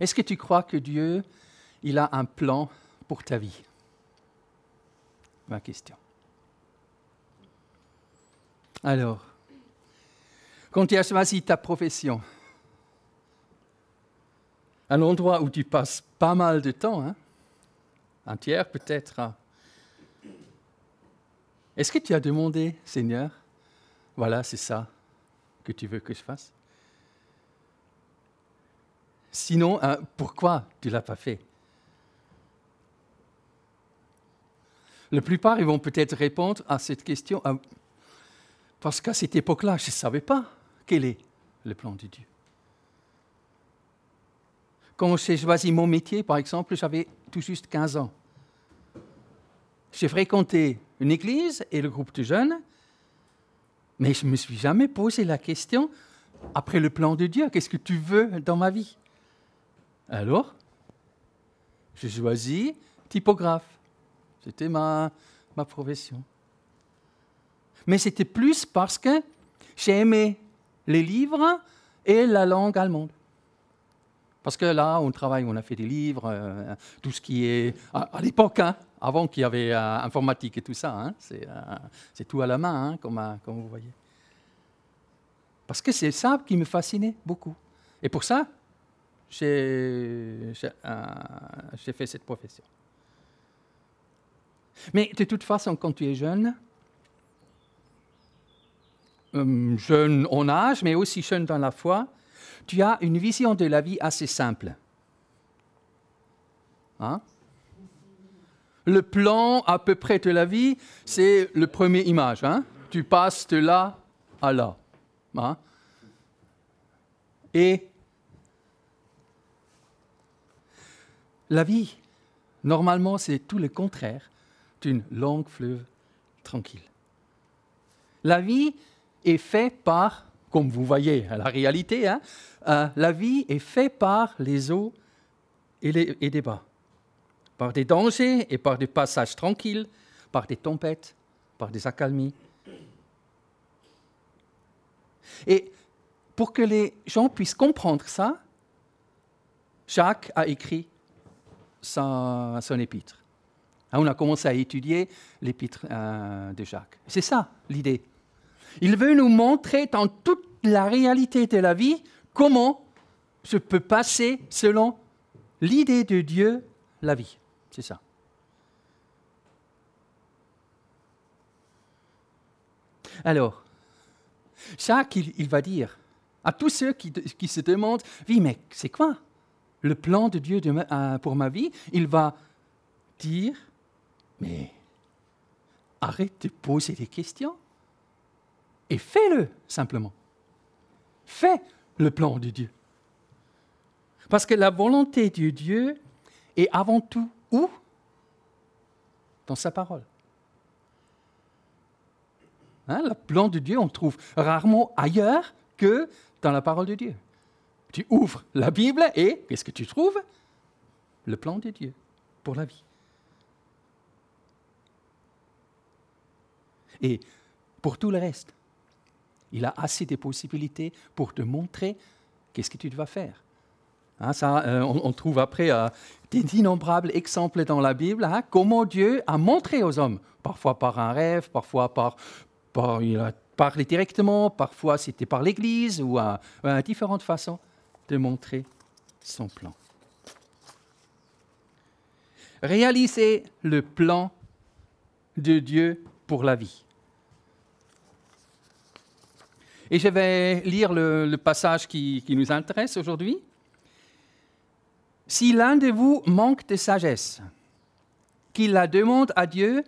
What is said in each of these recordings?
Est-ce que tu crois que Dieu, il a un plan pour ta vie? Ma question. Alors, quand tu as choisi ta profession, un endroit où tu passes pas mal de temps, hein, un tiers peut-être, hein, est-ce que tu as demandé, Seigneur, voilà, c'est ça que tu veux que je fasse? Sinon, hein, pourquoi tu ne l'as pas fait? La plupart, ils vont peut-être répondre à cette question ah, parce qu'à cette époque-là, je ne savais pas quel est le plan de Dieu. Quand j'ai choisi mon métier, par exemple, j'avais tout juste 15 ans. J'ai fréquenté une église et le groupe de jeunes, mais je ne me suis jamais posé la question, après le plan de Dieu, qu'est-ce que tu veux dans ma vie? Alors, j'ai choisi typographe. C'était ma, ma profession. Mais c'était plus parce que j'ai aimé les livres et la langue allemande. Parce que là, on travaille, on a fait des livres, euh, tout ce qui est. À, l'époque, hein, avant qu'il y avait euh, informatique et tout ça, hein, euh, c'est tout à la main, hein, comme, comme, vous voyez. Parce que c'est ça qui me fascinait beaucoup. Et pour ça, j'ai fait cette profession. Mais de toute façon, quand tu es jeune, jeune en âge, mais aussi jeune dans la foi, tu as une vision de la vie assez simple. Hein? Le plan à peu près de la vie, c'est le premier image. Hein? Tu passes de là à là. Hein? Et la vie, normalement, c'est tout le contraire d'une longue fleuve tranquille. La vie est faite par comme vous voyez la réalité, hein, euh, la vie est faite par les eaux et, les, et des bas, par des dangers et par des passages tranquilles, par des tempêtes, par des accalmies. Et pour que les gens puissent comprendre ça, Jacques a écrit son, épître. Hein, on a commencé à étudier l'épître euh, de Jacques. C'est ça l'idée. Il veut nous montrer dans toute la réalité de la vie comment je peux passer selon l'idée de Dieu la vie. C'est ça. Alors, Jacques, il, va dire à tous ceux qui, se demandent, oui, mais c'est quoi le plan de Dieu euh, pour ma vie Il va dire, mais arrête de poser des questions et fais-le simplement. Fais le plan de Dieu. Parce que la volonté de Dieu est avant tout où? Dans sa parole. Hein, le plan de Dieu, on trouve rarement ailleurs que dans la parole de Dieu. Tu ouvres la Bible et qu'est-ce que tu trouves? Le plan de Dieu pour la vie. Et pour tout le reste, il a assez de possibilités pour te montrer qu'est-ce que tu dois faire. Hein, ça, euh, on, trouve après euh, des innombrables exemples dans la Bible, hein, comment Dieu a montré aux hommes, parfois par un rêve, parfois par, par il a parlé directement, parfois c'était par l'Église ou à, à différentes façons de montrer son plan. Réaliser le plan de Dieu pour la vie. Et je vais lire le, passage qui, qui nous intéresse aujourd'hui. Si l'un de vous manque de sagesse, qu'il la demande à Dieu,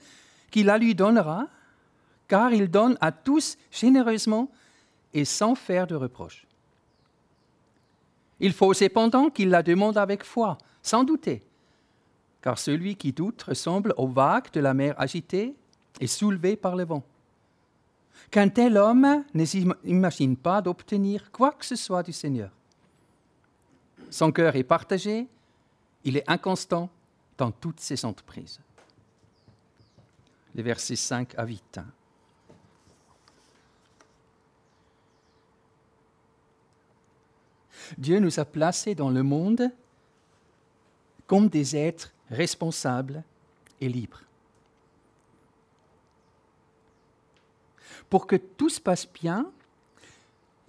qu'il la lui donnera, car il donne à tous généreusement et sans faire de reproche. Il faut cependant qu'il la demande avec foi, sans douter, car celui qui doute ressemble aux vagues de la mer agitée et soulevée par le vent qu'un tel homme ne s'imagine pas d'obtenir quoi que ce soit du Seigneur. Son cœur est partagé, il est inconstant dans toutes ses entreprises. Les versets 5 à 8. Dieu nous a placés dans le monde comme des êtres responsables et libres. Pour que tout se passe bien,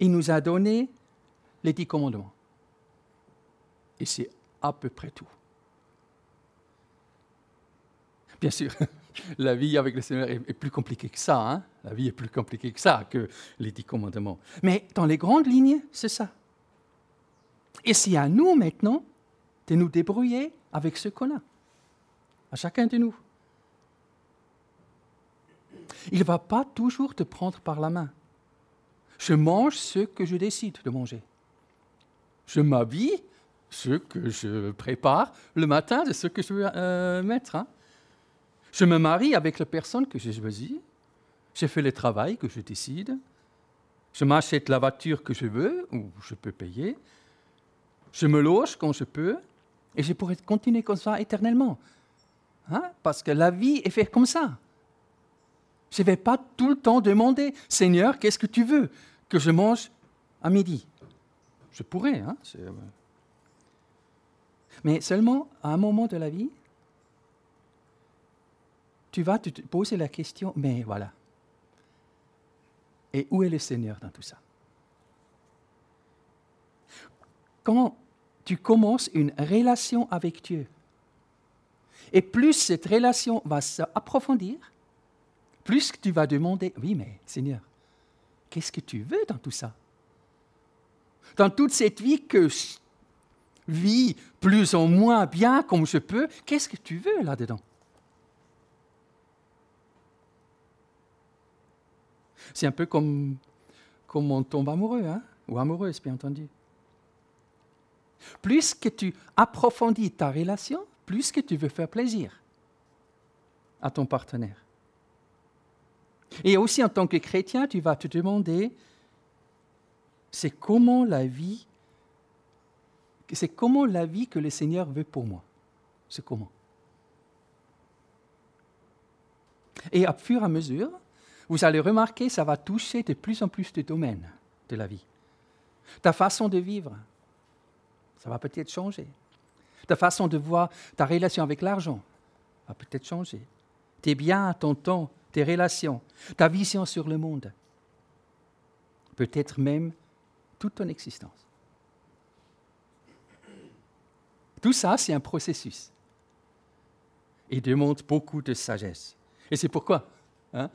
il nous a donné les dix commandements. Et c'est à peu près tout. Bien sûr, la vie avec le Seigneur est, plus compliquée que ça. Hein. la vie est plus compliquée que ça, que les dix commandements. Mais dans les grandes lignes, c'est ça. Et c'est à nous maintenant de nous débrouiller avec ce qu'on a, à chacun de nous. Il ne va pas toujours te prendre par la main. Je mange ce que je décide de manger. Je m'habille ce que je prépare le matin de ce que je veux euh, mettre. Hein. Je me marie avec la personne que j'ai choisie. Je fais le travail que je décide. Je m'achète la voiture que je veux ou je peux payer. Je me loge quand je peux. Et je pourrais continuer comme ça éternellement. Hein? Parce que la vie est faite comme ça. Je ne vais pas tout le temps demander, Seigneur, qu'est-ce que tu veux que je mange à midi? Je pourrais. Hein? Euh, mais seulement à un moment de la vie, tu vas te poser la question, mais voilà. Et où est le Seigneur dans tout ça? Quand tu commences une relation avec Dieu, et plus cette relation va s'approfondir, plus tu vas demander, oui, mais Seigneur, qu'est-ce que tu veux dans tout ça? Dans toute cette vie que je vis plus ou moins bien comme je peux, qu'est-ce que tu veux là-dedans? C'est un peu comme, on tombe amoureux, hein? Ou amoureuse, bien entendu. Plus que tu approfondis ta relation, plus que tu veux faire plaisir à ton partenaire. Et aussi en tant que chrétien, tu vas te demander, c'est comment la vie, que le Seigneur veut pour moi. C'est comment. Et à fur et à mesure, vous allez remarquer, ça va toucher de plus en plus de domaines de la vie. Ta façon de vivre, ça va peut-être changer. Ta façon de voir ta relation avec l'argent va peut-être changer. Tes biens, ton temps, tes relations, ta vision sur le monde, peut-être même toute ton existence. Tout ça, c'est un processus. Et demande beaucoup de sagesse. Et c'est pourquoi. Hein,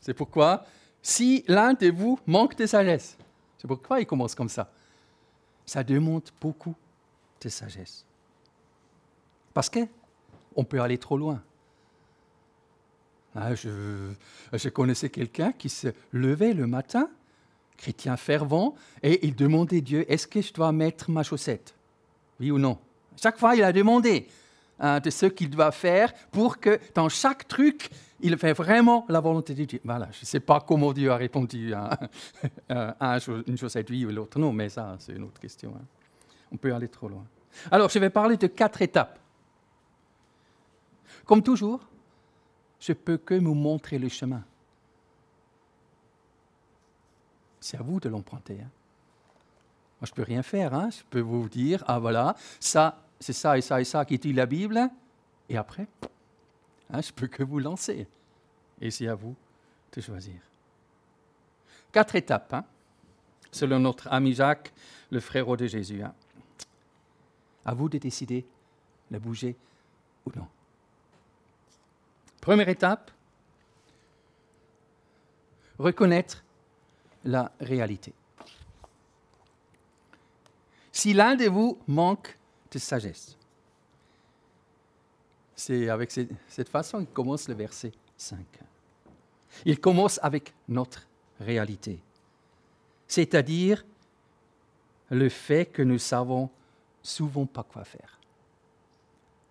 c'est pourquoi, si l'un de vous manque de sagesse, c'est pourquoi il commence comme ça ça demande beaucoup de sagesse. Parce qu'on peut aller trop loin. Ah, je, je, connaissais quelqu'un qui se levait le matin, chrétien fervent, et il demandait Dieu, est-ce que je dois mettre ma chaussette? Oui ou non? Chaque fois, il a demandé hein, de ce qu'il doit faire pour que dans chaque truc, il fait vraiment la volonté de Dieu. Voilà, je ne sais pas comment Dieu a répondu à, une chaussette oui ou l'autre non, mais ça, c'est une autre question. Hein. On peut aller trop loin. Alors, je vais parler de quatre étapes. Comme toujours, je peux que vous montrer le chemin. C'est à vous de l'emprunter. Hein. Moi, je ne peux rien faire. Hein. Je peux vous dire, ah voilà, ça, c'est ça et ça et ça qui dit la Bible. Et après, Hein, je peux que vous lancer. Et c'est à vous de choisir. Quatre étapes, hein, selon notre ami Jacques, le frère de Jésus. Hein. À vous de décider de bouger ou non. Première étape, reconnaître la réalité. Si l'un de vous manque de sagesse, c'est avec cette façon qu'il commence le verset 5. Il commence avec notre réalité, c'est-à-dire le fait que nous savons souvent pas quoi faire.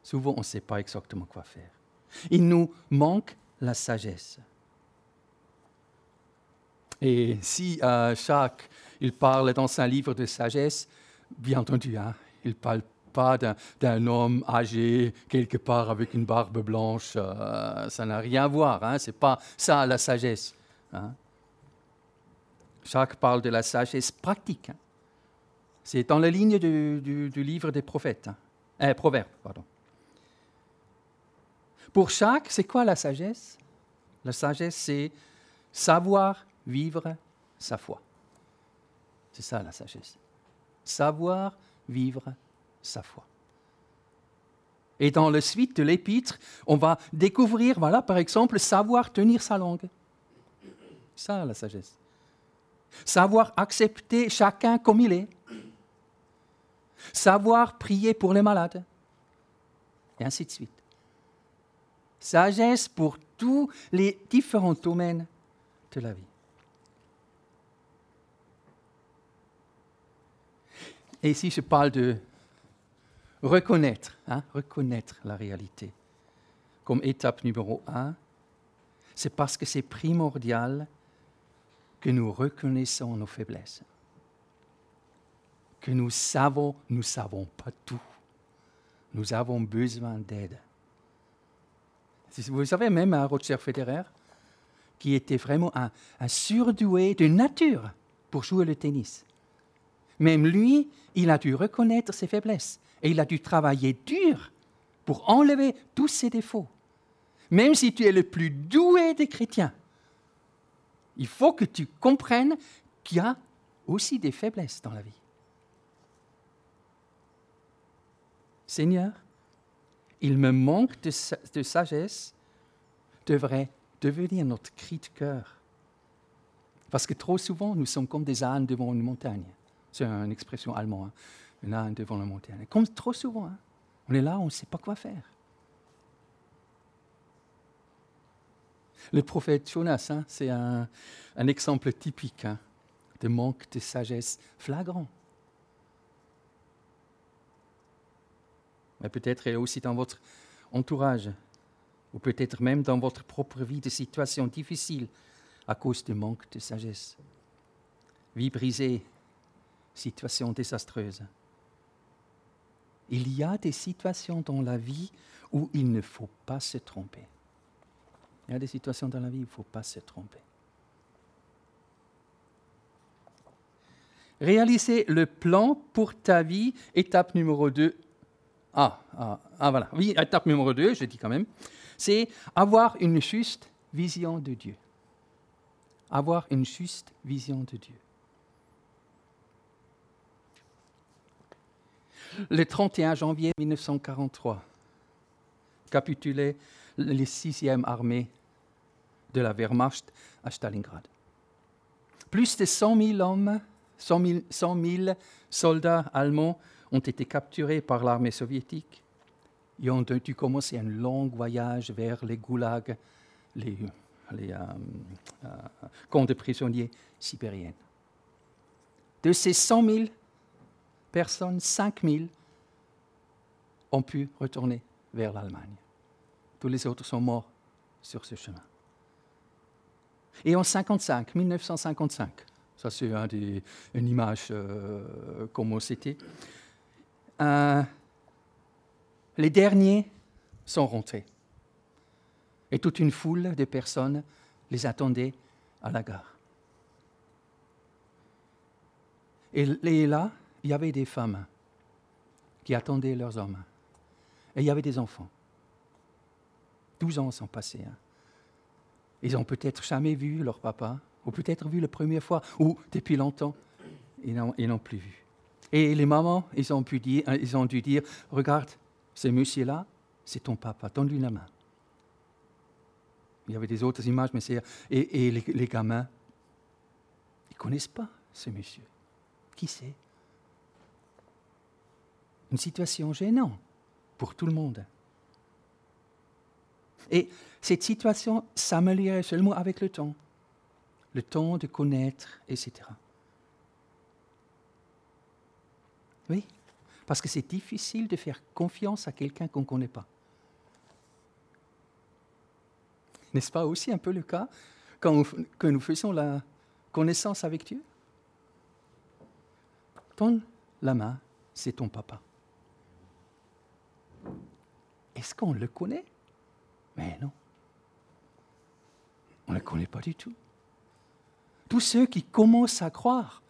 Souvent, on ne sait pas exactement quoi faire. Il nous manque la sagesse. Et si euh, chaque, il parle dans un livre de sagesse, bien entendu, hein, il parle pas d'un homme âgé quelque part avec une barbe blanche. Euh, ça n'a rien à voir. Hein, Ce n'est pas ça la sagesse. Hein. Jacques parle de la sagesse pratique. Hein. C'est dans la ligne du, livre des prophètes. Hein. Euh, proverbe, pardon. Pour chaque, c'est quoi la sagesse? La sagesse, c'est savoir vivre sa foi. C'est ça la sagesse. Savoir vivre sa foi. Et dans la suite de l'épître, on va découvrir, voilà, par exemple, savoir tenir sa langue. Ça, la sagesse. Savoir accepter chacun comme il est. Savoir prier pour les malades. Et ainsi de suite. Sagesse pour tous les différents domaines de la vie. Et ici, je parle de reconnaître, hein, reconnaître la réalité. Comme étape numéro un, c'est parce que c'est primordial que nous reconnaissons nos faiblesses, que nous savons, nous ne savons pas tout. Nous avons besoin d'aide. Vous savez, même à Roger Federer, qui était vraiment un, un surdoué de nature pour jouer le tennis. Même lui, il a dû reconnaître ses faiblesses et il a dû travailler dur pour enlever tous ses défauts. Même si tu es le plus doué des chrétiens, il faut que tu comprennes qu'il y a aussi des faiblesses dans la vie. Seigneur, il me manque de, sagesse, devrait devenir notre cri de cœur. Parce que trop souvent, nous sommes comme des ânes devant une montagne. C'est une expression allemande. Hein là, devant la montagne. Comme trop souvent, hein. on est là, on ne sait pas quoi faire. Le prophète Jonas, hein, c'est un, exemple typique hein, de manque de sagesse flagrant. Mais peut-être aussi dans votre entourage, ou peut-être même dans votre propre vie, des situations difficiles à cause du manque de sagesse. Vie brisée, situation désastreuse. Il y a des situations dans la vie où il ne faut pas se tromper. Il y a des situations dans la vie où il ne faut pas se tromper. Réaliser le plan pour ta vie, étape numéro 2. Ah, ah, ah, voilà. Oui, étape numéro 2, je dis quand même. C'est avoir une juste vision de Dieu. Avoir une juste vision de Dieu. Le 31 janvier 1943, capitulait les 6e armées de la Wehrmacht à Stalingrad. Plus de 100 000 hommes, 100 000, soldats allemands ont été capturés par l'armée soviétique et ont dû commencer un long voyage vers les goulags, les, euh, euh, camps de prisonniers sibériens. De ces 100 000 personnes, 5000, ont pu retourner vers l'Allemagne. Tous les autres sont morts sur ce chemin. Et en 55, 1955, ça c'est une image euh, comme c'était, euh, les derniers sont rentrés. Et toute une foule de personnes les attendait à la gare. Et là, il y avait des femmes qui attendaient leurs hommes. Et il y avait des enfants. Douze ans sont passés. Hein. Ils ont peut-être jamais vu leur papa, ou peut-être vu la première fois, ou depuis longtemps, ils n'ont plus vu. Et les mamans, ils ont, pu dire, ils ont dû dire, regarde, ce monsieur-là, c'est ton papa, donne-lui la main. Il y avait des autres images, mais c'est... Et, les, les, gamins, ils ne connaissent pas ce monsieur. Qui c'est? Une situation gênante pour tout le monde. Et cette situation s'améliorait seulement avec le temps, le temps de connaître, etc. Oui, parce que c'est difficile de faire confiance à quelqu'un qu'on ne connaît pas. N'est-ce pas aussi un peu le cas quand nous faisons la connaissance avec Dieu? Donne la main, c'est ton papa. Est-ce qu'on le connaît? Mais non. On ne le connaît pas du tout. Tous ceux qui commencent à croire,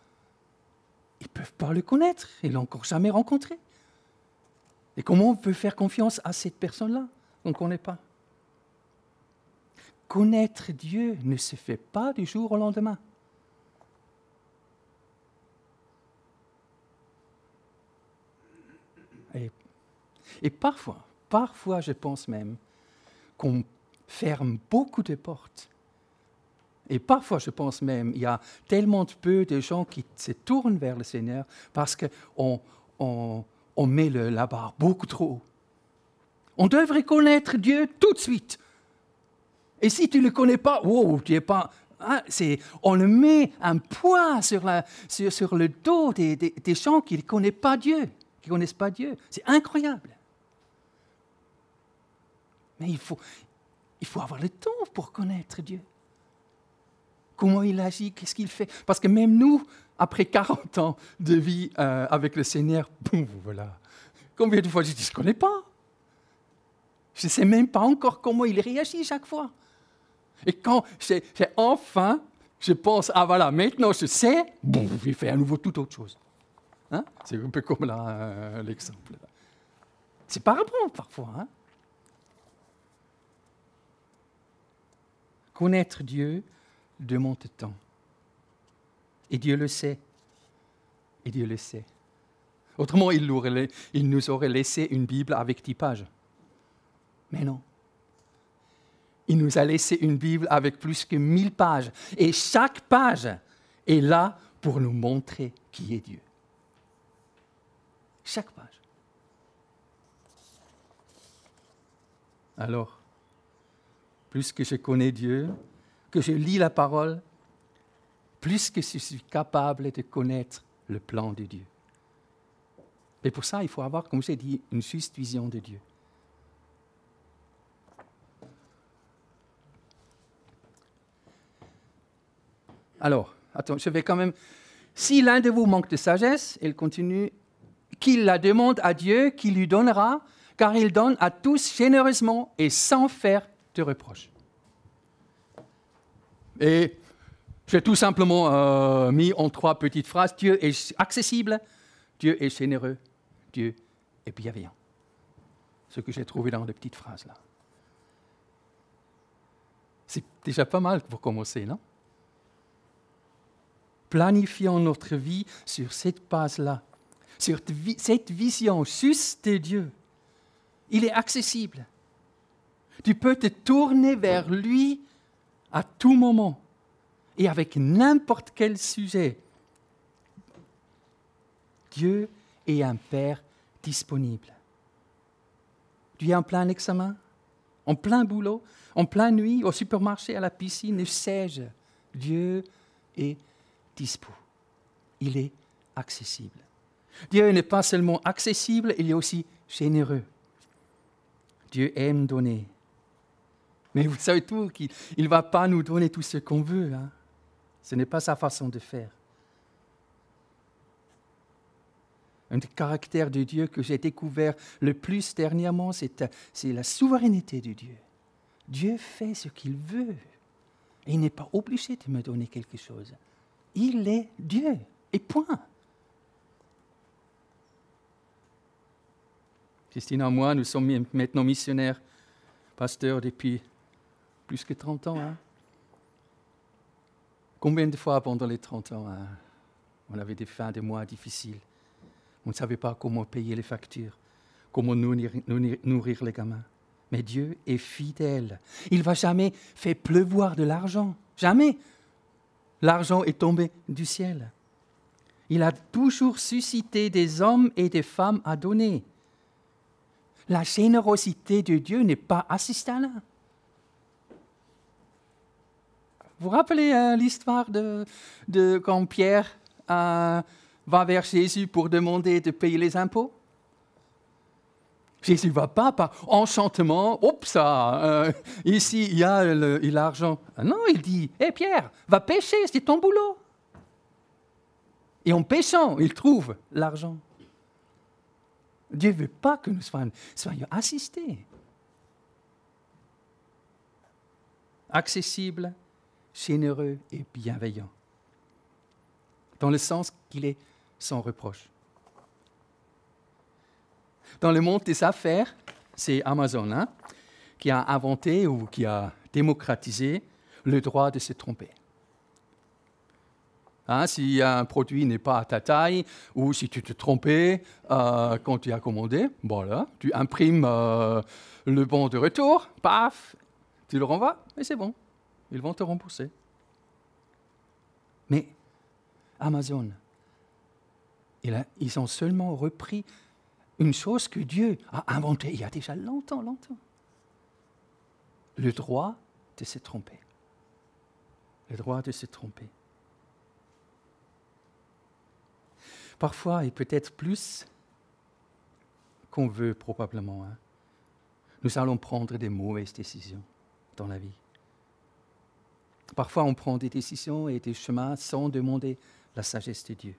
ils ne peuvent pas le connaître. Ils ne l'ont encore jamais rencontré. Et comment on peut faire confiance à cette personne-là? Qu'on ne connaît pas Connaître Dieu ne se fait pas du jour au lendemain. Et, et parfois, parfois je pense même qu'on ferme beaucoup de portes. Et parfois, je pense même, il y a tellement peu de gens qui se tournent vers le Seigneur parce qu'on on, on met le, la barre beaucoup trop haut. On devrait connaître Dieu tout de suite. Et si tu ne le connais pas, tu pas. Hein, on le met un poids sur, la, sur, sur le dos des, des, des gens qui ne connaissent pas Dieu, qui connaissent pas Dieu. C'est incroyable. Mais il faut, il faut avoir le temps pour connaître Dieu. Comment il agit, qu'est-ce qu'il fait. Parce que même nous, après 40 ans de vie euh, avec le Seigneur, boum, voilà. Combien de fois je dis, je ne connais pas. Je ne sais même pas encore comment il réagit chaque fois. Et quand j'ai enfin, je pense, ah voilà, maintenant je sais, je vais faire à nouveau toute autre chose. Hein? C'est un peu comme euh, l'exemple. C'est pas bon parfois. Hein? Connaître Dieu demande temps. Et Dieu le sait. Et Dieu le sait. Autrement, il, nous aurait laissé une Bible avec dix pages. Mais non. Il nous a laissé une Bible avec plus que mille pages. Et chaque page est là pour nous montrer qui est Dieu. Chaque page. Alors, plus que je connais Dieu, que je lis la parole, plus que je suis capable de connaître le plan de Dieu. Et pour ça, il faut avoir, comme j'ai dit, une juste vision de Dieu. Alors, attends, je vais quand même. Si l'un de vous manque de sagesse, il continue, qu'il la demande à Dieu, qui lui donnera, car il donne à tous généreusement et sans faire de reproches. Et j'ai tout simplement euh, mis en trois petites phrases. Dieu est accessible, Dieu est généreux, Dieu est bienveillant. Ce que j'ai trouvé dans les petites phrases là. C'est déjà pas mal pour commencer, non? Planifions notre vie sur cette base-là, sur cette vision juste de Dieu. Il est accessible. Tu peux te tourner vers lui à tout moment et avec n'importe quel sujet. Dieu est un Père disponible. Tu es en plein examen, en plein boulot, en pleine nuit, au supermarché, à la piscine, sais-je? Dieu est dispo. Il est accessible. Dieu n'est pas seulement accessible, il est aussi généreux. Dieu aime donner. Mais vous savez tout, qu'il ne va pas nous donner tout ce qu'on veut. Hein. Ce n'est pas sa façon de faire. Un des caractères de Dieu que j'ai découvert le plus dernièrement, c'est la souveraineté de Dieu. Dieu fait ce qu'il veut. Et il n'est pas obligé de me donner quelque chose. Il est Dieu. Et point. Christine et moi, nous sommes maintenant missionnaires, pasteurs depuis plus que 30 ans. Hein? Combien de fois pendant les 30 ans, hein, on avait des fins de mois difficiles On ne savait pas comment payer les factures, comment nourrir, les gamins. Mais Dieu est fidèle. Il ne va jamais faire pleuvoir de l'argent. Jamais. L'argent est tombé du ciel. Il a toujours suscité des hommes et des femmes à donner. La générosité de Dieu n'est pas assistante. Vous rappelez euh, l'histoire de, quand Pierre euh, va vers Jésus pour demander de payer les impôts? Jésus ne va pas par enchantement, oups, euh, ici il y a l'argent. Ah non, il dit, hé Pierre, va pêcher, c'est ton boulot. Et en pêchant, il trouve l'argent. Dieu ne veut pas que nous soyons, assistés. Accessible, généreux et bienveillant, dans le sens qu'il est sans reproche. dans le monde des affaires, c'est Amazon hein, qui a inventé ou qui a démocratisé le droit de se tromper. Hein, si un produit n'est pas à ta taille ou si tu te trompais euh, quand tu as commandé, voilà, tu imprimes euh, le bon de retour, paf, tu le renvoies et c'est bon. Ils vont te rembourser. Mais Amazon, ils ont seulement repris une chose que Dieu a inventée il y a déjà longtemps, longtemps. Le droit de se tromper. Le droit de se tromper. Parfois, et peut-être plus qu'on veut probablement, hein, nous allons prendre des mauvaises décisions dans la vie. Parfois, on prend des décisions et des chemins sans demander la sagesse de Dieu,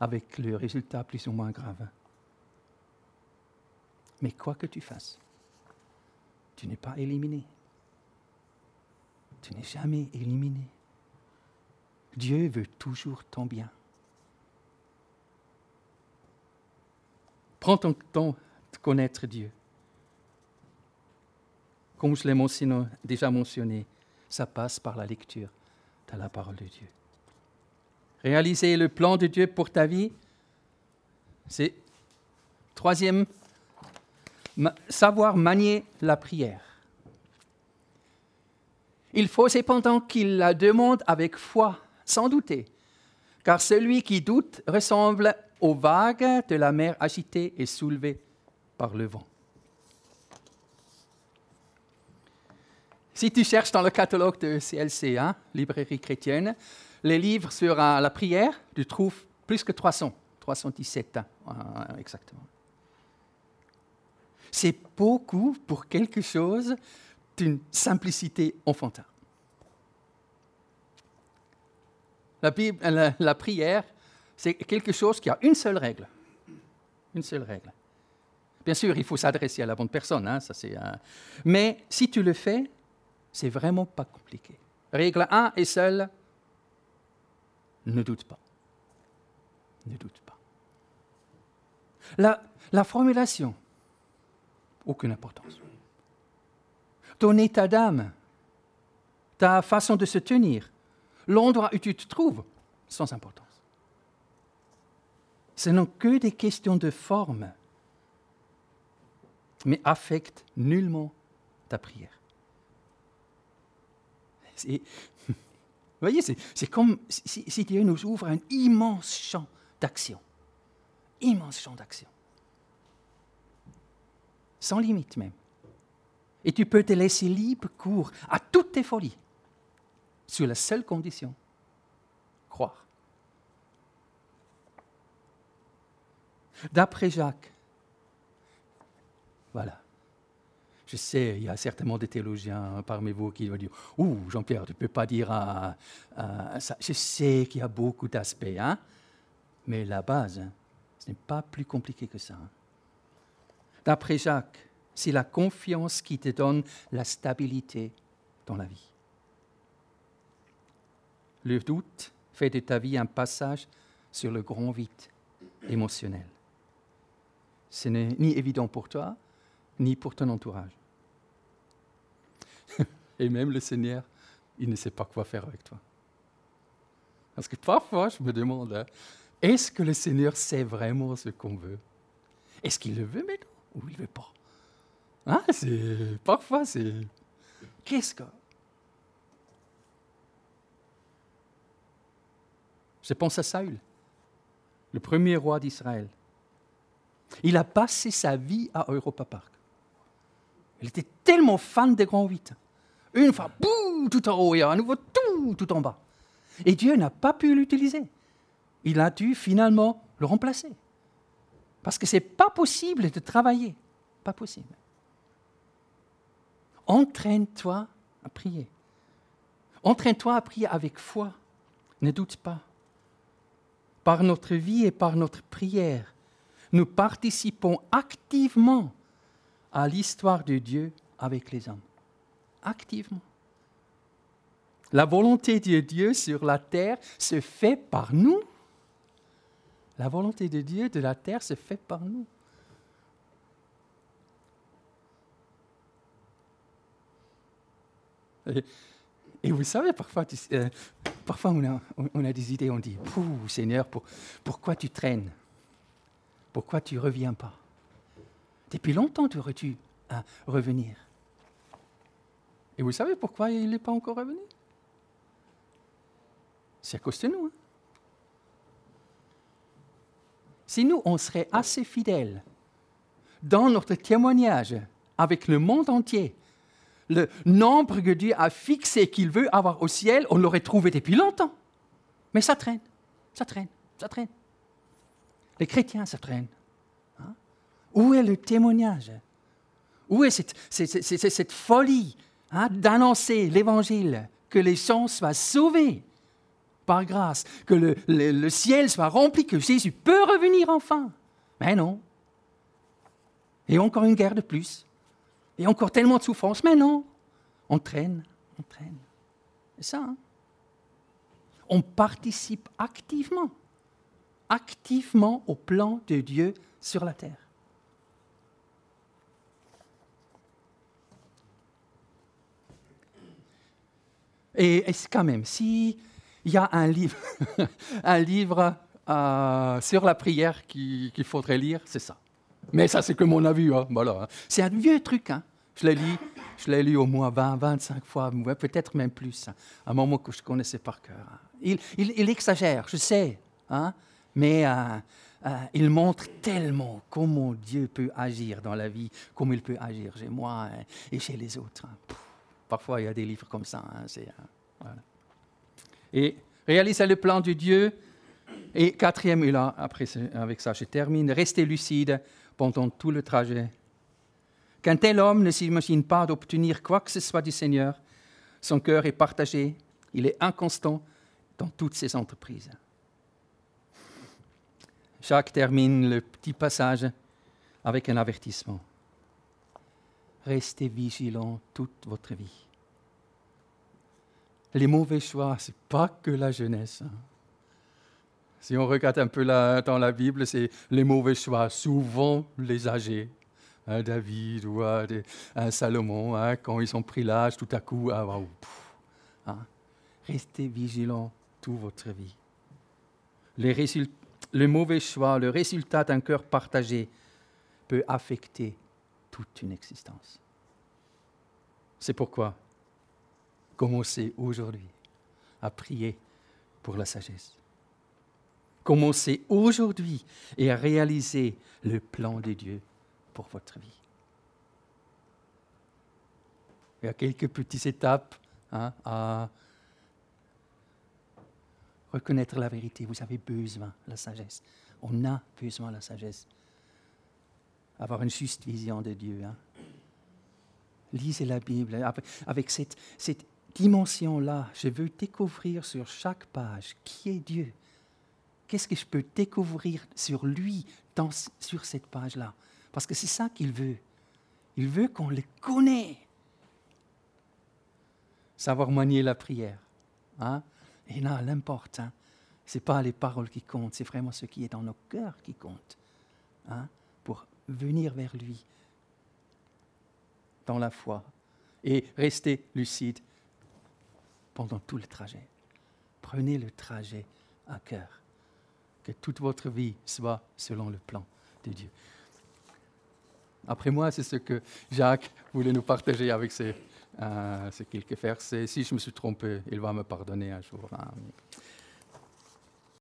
avec le résultat plus ou moins grave. Mais quoi que tu fasses, tu n'es pas éliminé. Tu n'es jamais éliminé. Dieu veut toujours ton bien. Prends ton temps de connaître Dieu. Comme je l'ai déjà mentionné, ça passe par la lecture de la parole de Dieu. Réaliser le plan de Dieu pour ta vie, c'est troisième, savoir manier la prière. Il faut cependant qu'il la demande avec foi, sans douter, car celui qui doute ressemble aux vagues de la mer agitée et soulevée par le vent. Si tu cherches dans le catalogue de CLC, hein, librairie chrétienne, les livres sur la prière, tu trouves plus que 300, 317 hein, euh, exactement. C'est beaucoup pour quelque chose d'une simplicité enfantine. La, la, la prière, c'est quelque chose qui a une seule règle. Une seule règle. Bien sûr, il faut s'adresser à la bonne personne, hein, ça c'est. Mais si tu le fais, c'est vraiment pas compliqué. Règle 1 est seule, ne doute pas. Ne doute pas. La, la formulation, aucune importance. Ton état d'âme, ta façon de se tenir, l'endroit où tu te trouves, sans importance. Ce n'ont que des questions de forme, mais affectent nullement ta prière. Vous voyez, c'est comme si, Dieu nous ouvre un immense champ d'action. Immense champ d'action. Sans limite même. Et tu peux te laisser libre cours à toutes tes folies, sur la seule condition, croire. D'après Jacques, voilà, je sais, il y a certainement des théologiens parmi vous qui vont dire Ouh, Jean-Pierre, tu ne peux pas dire ça. Je sais qu'il y a beaucoup d'aspects, hein, mais la base, ce n'est pas plus compliqué que ça. Hein. D'après Jacques, c'est la confiance qui te donne la stabilité dans la vie. Le doute fait de ta vie un passage sur le grand vide émotionnel. Ce n'est ni évident pour toi, ni pour ton entourage. Et même le Seigneur, il ne sait pas quoi faire avec toi. Parce que parfois, je me demande, hein, est-ce que le Seigneur sait vraiment ce qu'on veut? Est-ce qu'il le veut maintenant ou il ne veut pas? Hein, c'est, Parfois, c'est... Qu'est-ce que... Je pense à Saül, le premier roi d'Israël. Il a passé sa vie à Europa Park. Il était tellement fan des grands huit. Une fois, boum, tout en haut, et à nouveau, tout, tout en bas. Et Dieu n'a pas pu l'utiliser. Il a dû finalement le remplacer. Parce que ce n'est pas possible de travailler. Pas possible. Entraîne-toi à prier. Entraîne-toi à prier avec foi. Ne doute pas. Par notre vie et par notre prière, nous participons activement à l'histoire de Dieu avec les hommes. Activement. La volonté de Dieu sur la terre se fait par nous. La volonté de Dieu de la terre se fait par nous. Et, vous savez, parfois, euh, parfois on, a, des idées, on dit, Seigneur, pourquoi tu traînes? Pourquoi tu ne reviens pas? Depuis longtemps, tu aurais dû hein, revenir? Et vous savez pourquoi il n'est pas encore revenu? C'est à cause de nous. Hein. Si nous, on serait assez fidèles dans notre témoignage avec le monde entier, le nombre que Dieu a fixé qu'il veut avoir au ciel, on l'aurait trouvé depuis longtemps. Mais ça traîne, ça traîne, ça traîne. Les chrétiens, ça traîne. Où est le témoignage? Où est cette, folie hein, d'annoncer l'évangile, que les gens soient sauvés par grâce, que le, le ciel soit rempli, que Jésus peut revenir enfin? Mais non. Et encore une guerre de plus. Et encore tellement de souffrance. Mais non, on traîne, on traîne. C'est ça. Hein. on participe activement, activement au plan de Dieu sur la terre. Et, quand même, s'il y a un livre, un livre euh, sur la prière qu'il faudrait lire, c'est ça. Mais ça, c'est que mon avis. Hein. Voilà. Hein. C'est un vieux truc. Hein. Je l'ai lu, je l'ai lu au moins 20, 25 fois, peut-être même plus. Hein. À un moment que je connaissais par cœur. Il, il, exagère, je sais. Mais euh, euh, il montre tellement comment Dieu peut agir dans la vie, comme il peut agir chez moi et chez les autres. Parfois, il y a des livres comme ça. Voilà. Et réaliser le plan de Dieu. Et quatrième, et là, après, avec ça, je termine. Rester lucide pendant tout le trajet. Qu'un tel homme ne s'imagine pas d'obtenir quoi que ce soit du Seigneur. Son cœur est partagé, il est inconstant dans toutes ses entreprises. Jacques termine le petit passage avec un avertissement. Restez vigilants toute votre vie. Les mauvais choix, ce n'est pas que la jeunesse. Hein. Si on regarde un peu dans la Bible, c'est les mauvais choix, souvent les âgés. Hein, David ou un hein, Salomon, hein, quand ils ont pris l'âge, tout à coup, ah, restez vigilants toute votre vie. le mauvais choix, le résultat d'un cœur partagé peut affecter toute une existence. C'est pourquoi commencez aujourd'hui à prier pour la sagesse. Commencez aujourd'hui et à réaliser le plan de Dieu pour votre vie. Il y a quelques petites étapes hein, à reconnaître la vérité. Vous avez besoin de la sagesse. On a besoin de la sagesse. Avoir une juste vision de Dieu. Hein. Lisez la Bible avec cette, cette dimension-là. Je veux découvrir sur chaque page qui est Dieu qu'est-ce que je peux découvrir sur lui dans, sur cette page-là? Parce que c'est ça qu'il veut. Il veut qu'on le connaisse. Savoir manier la prière. Hein? Et là, l'important, hein? ce n'est pas les paroles qui comptent, c'est vraiment ce qui est dans nos cœurs qui compte. Hein? Venir vers lui dans la foi et rester lucide pendant tout le trajet. Prenez le trajet à cœur que toute votre vie soit selon le plan de Dieu. Après moi, c'est ce que Jacques voulait nous partager avec ces, euh, quelques versets. Si je me suis trompé, il va me pardonner un jour. Hein.